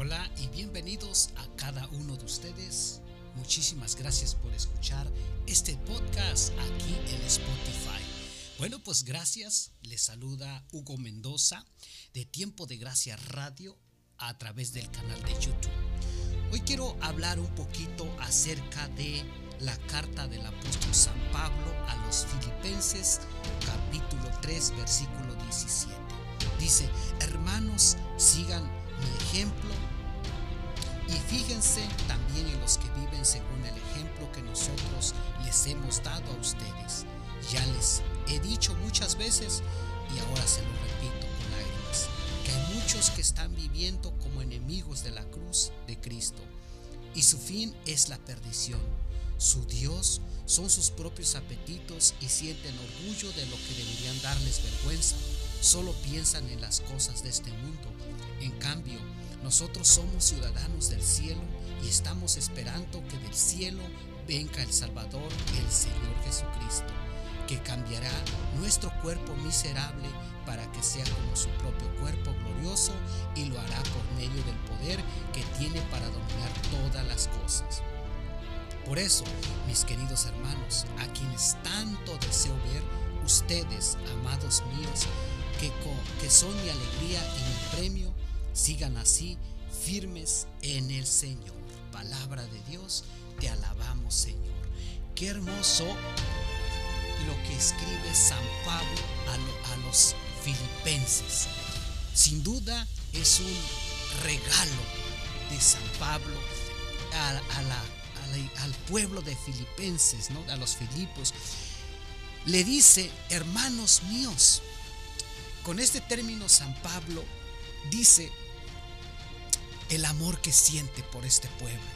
Hola y bienvenidos a cada uno de ustedes. Muchísimas gracias por escuchar este podcast aquí en Spotify. Bueno, pues gracias. Les saluda Hugo Mendoza de Tiempo de Gracia Radio a través del canal de YouTube. Hoy quiero hablar un poquito acerca de la carta del apóstol San Pablo a los filipenses capítulo 3 versículo 17. Dice, hermanos, sigan mi ejemplo y fíjense también en los que viven según el ejemplo que nosotros les hemos dado a ustedes. Ya les he dicho muchas veces y ahora se lo repito con lágrimas, que hay muchos que están viviendo como enemigos de la cruz de Cristo y su fin es la perdición. Su Dios son sus propios apetitos y sienten orgullo de lo que deberían darles vergüenza. Solo piensan en las cosas de este mundo. En cambio, nosotros somos ciudadanos del cielo y estamos esperando que del cielo venga el Salvador, el Señor Jesucristo, que cambiará nuestro cuerpo miserable para que sea como su propio cuerpo glorioso y lo hará por medio del poder que tiene para dominar todas las cosas. Por eso, mis queridos hermanos, a quienes tanto deseo ver, ustedes, amados míos, que, son mi alegría y mi premio, sigan así firmes en el Señor. Palabra de Dios, te alabamos Señor. Qué hermoso lo que escribe San Pablo a, los filipenses. Sin duda es un regalo de San Pablo al pueblo de Filipenses, ¿no? a los Filipos, le dice, hermanos míos, con este término San Pablo dice el amor que siente por este pueblo,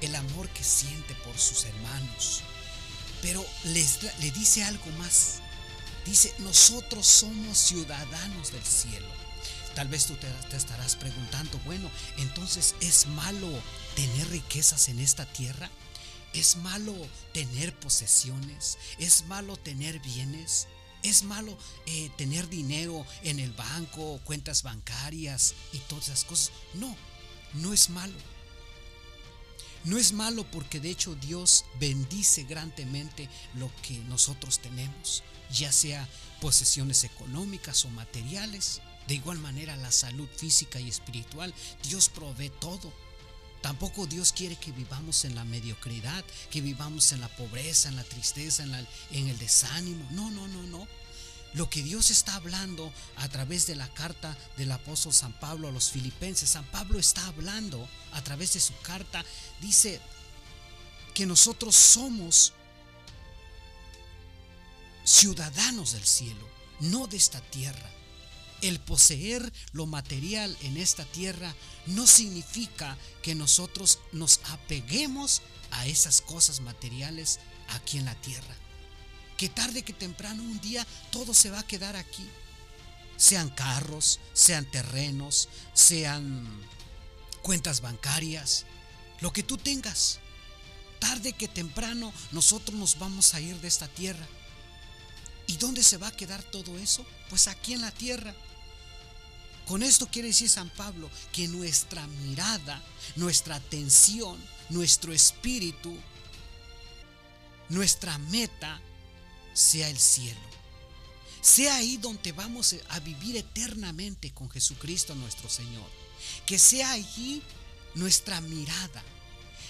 el amor que siente por sus hermanos, pero les, le dice algo más, dice, nosotros somos ciudadanos del cielo. Tal vez tú te, te, estarás preguntando, bueno, entonces es malo tener riquezas en esta tierra. ¿Es malo tener posesiones? ¿Es malo tener bienes? ¿Es malo eh, tener dinero en el banco, cuentas bancarias y todas esas cosas? No, no es malo. No es malo porque de hecho Dios bendice grandemente lo que nosotros tenemos, ya sea posesiones económicas o materiales. De igual manera la salud física y espiritual, Dios provee todo. Tampoco Dios quiere que vivamos en la mediocridad, que vivamos en la pobreza, en la tristeza, en, el desánimo. No, no, no, no. Lo que Dios está hablando a través de la carta del apóstol San Pablo a los filipenses, San Pablo está hablando a través de su carta, dice que nosotros somos ciudadanos del cielo, no de esta tierra. El poseer lo material en esta tierra no significa que nosotros nos apeguemos a esas cosas materiales aquí en la tierra. Que tarde que temprano un día todo se va a quedar aquí. Sean carros, sean terrenos, sean cuentas bancarias, lo que tú tengas. Tarde que temprano nosotros nos vamos a ir de esta tierra. ¿Y dónde se va a quedar todo eso? Pues aquí en la tierra. Con esto quiere decir San Pablo que nuestra mirada, nuestra atención, nuestro espíritu, nuestra meta sea el cielo. Sea ahí donde vamos a vivir eternamente con Jesucristo nuestro Señor. Que sea allí nuestra mirada.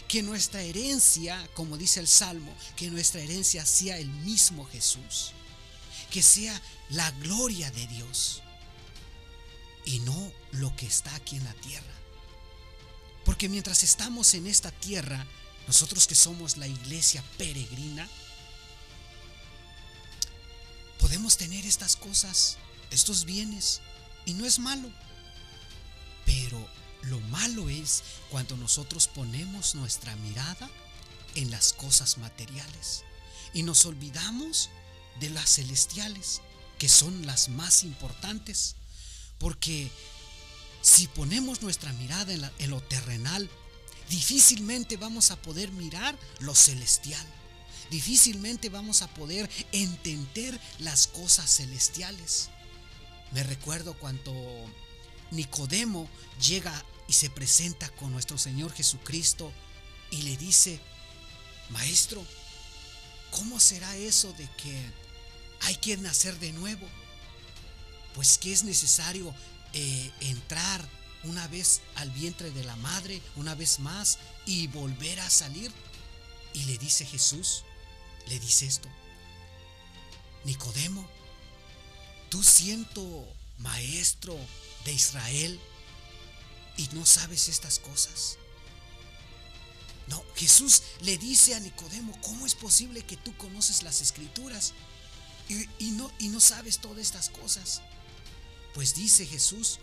Que nuestra herencia, como dice el Salmo, que nuestra herencia sea el mismo Jesús. Que sea la gloria de Dios y no lo que está aquí en la tierra. Porque mientras estamos en esta tierra, nosotros que somos la iglesia peregrina, podemos tener estas cosas, estos bienes, y no es malo. Pero lo malo es cuando nosotros ponemos nuestra mirada en las cosas materiales y nos olvidamos de las celestiales, que son las más importantes. Porque si ponemos nuestra mirada en, lo terrenal, difícilmente vamos a poder mirar lo celestial. Difícilmente vamos a poder entender las cosas celestiales. Me recuerdo cuando Nicodemo llega y se presenta con nuestro Señor Jesucristo y le dice, Maestro, ¿cómo será eso de que hay que nacer de nuevo? Pues que es necesario eh, entrar una vez al vientre de la madre, una vez más, y volver a salir. Y le dice Jesús, le dice esto, Nicodemo, tú siento maestro de Israel y no sabes estas cosas. No, Jesús le dice a Nicodemo, ¿cómo es posible que tú conoces las escrituras y, no, y no sabes todas estas cosas? Pues dice Jesús,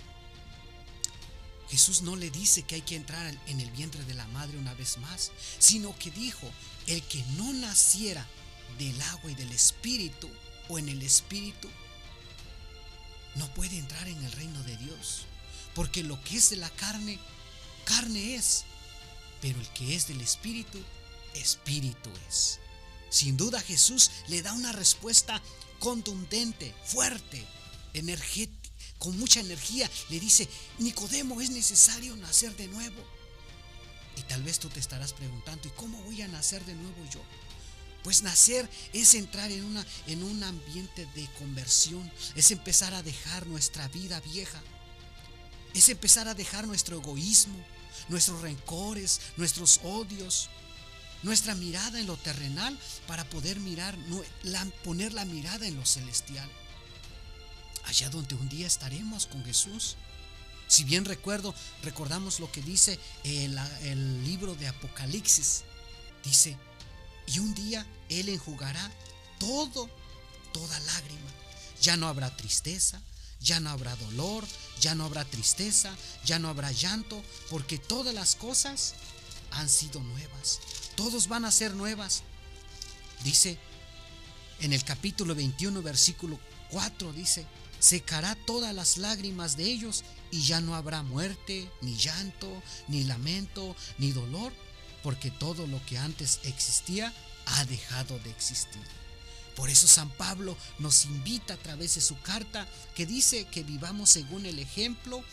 Jesús no le dice que hay que entrar en el vientre de la madre una vez más, sino que dijo, el que no naciera del agua y del espíritu o en el espíritu, no puede entrar en el reino de Dios. Porque lo que es de la carne, carne es. Pero el que es del espíritu, espíritu es. Sin duda Jesús le da una respuesta contundente, fuerte, energética, con mucha energía. Le dice, Nicodemo, es necesario nacer de nuevo. Y tal vez tú te estarás preguntando, ¿y cómo voy a nacer de nuevo yo? Pues nacer es entrar en, una, en un ambiente de conversión, es empezar a dejar nuestra vida vieja, es empezar a dejar nuestro egoísmo, nuestros rencores, nuestros odios, nuestra mirada en lo terrenal para poder mirar, poner la mirada en lo celestial. Allá donde un día estaremos con Jesús. Si bien recuerdo, recordamos lo que dice el, el libro de Apocalipsis. Dice, y un día Él enjugará todo, toda lágrima. Ya no habrá tristeza, ya no habrá dolor, ya no habrá tristeza, ya no habrá llanto, porque todas las cosas han sido nuevas. Todos van a ser nuevas. Dice en el capítulo 21, versículo 4, dice, secará todas las lágrimas de ellos y ya no habrá muerte, ni llanto, ni lamento, ni dolor, porque todo lo que antes existía ha dejado de existir. Por eso San Pablo nos invita a través de su carta que dice que vivamos según el ejemplo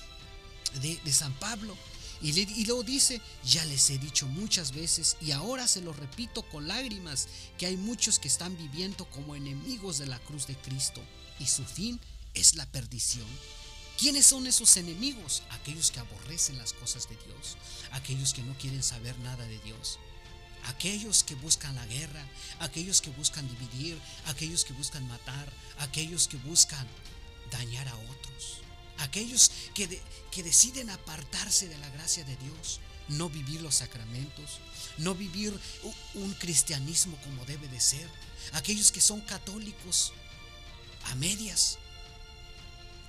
de, San Pablo. Y, y luego dice, ya les he dicho muchas veces y ahora se lo repito con lágrimas, que hay muchos que están viviendo como enemigos de la cruz de Cristo y su fin es la perdición. ¿Quiénes son esos enemigos? Aquellos que aborrecen las cosas de Dios, aquellos que no quieren saber nada de Dios, aquellos que buscan la guerra, aquellos que buscan dividir, aquellos que buscan matar, aquellos que buscan dañar a otros, aquellos que, que deciden apartarse de la gracia de Dios, no vivir los sacramentos, no vivir un cristianismo como debe de ser, aquellos que son católicos a medias,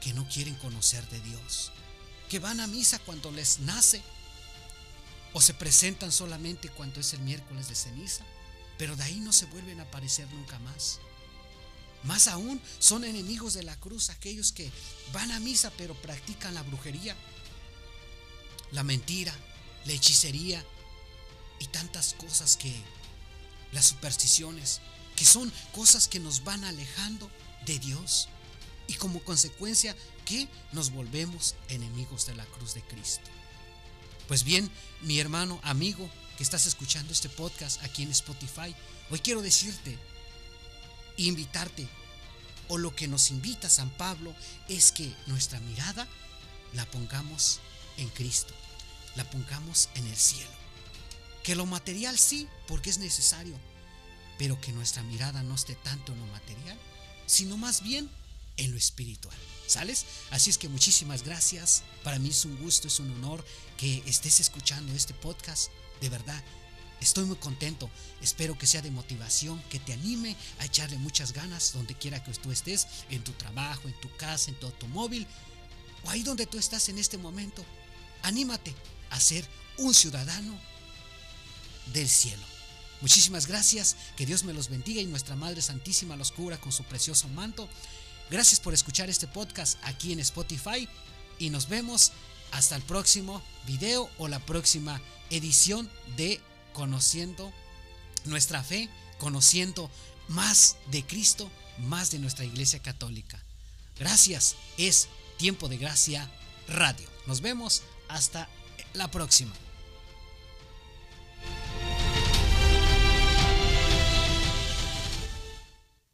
que no quieren conocer de Dios, que van a misa cuando les nace, o se presentan solamente cuando es el miércoles de ceniza, pero de ahí no se vuelven a aparecer nunca más. Más aún, son enemigos de la cruz aquellos que van a misa pero practican la brujería, la mentira, la hechicería y tantas cosas que, las supersticiones, que son cosas que nos van alejando de Dios y como consecuencia que nos volvemos enemigos de la cruz de Cristo. Pues bien, mi hermano, amigo, que estás escuchando este podcast aquí en Spotify, hoy quiero decirte, invitarte, o lo que nos invita San Pablo es que nuestra mirada la pongamos en Cristo, la pongamos en el cielo. Que lo material sí, porque es necesario, pero que nuestra mirada no esté tanto en lo material, sino más bien en lo espiritual. ¿Sales? Así es que muchísimas gracias. Para mí es un gusto, es un honor que estés escuchando este podcast. De verdad, estoy muy contento. Espero que sea de motivación, que te anime a echarle muchas ganas donde quiera que tú estés, en tu trabajo, en tu casa, en tu automóvil o ahí donde tú estás en este momento. Anímate a ser un ciudadano del cielo. Muchísimas gracias, que Dios me los bendiga y nuestra Madre Santísima los cubra con su precioso manto. Gracias por escuchar este podcast aquí en Spotify y nos vemos hasta el próximo video o la próxima edición de Conociendo nuestra fe, conociendo más de Cristo, más de nuestra Iglesia Católica. Gracias, es Tiempo de Gracia Radio. Nos vemos hasta la próxima.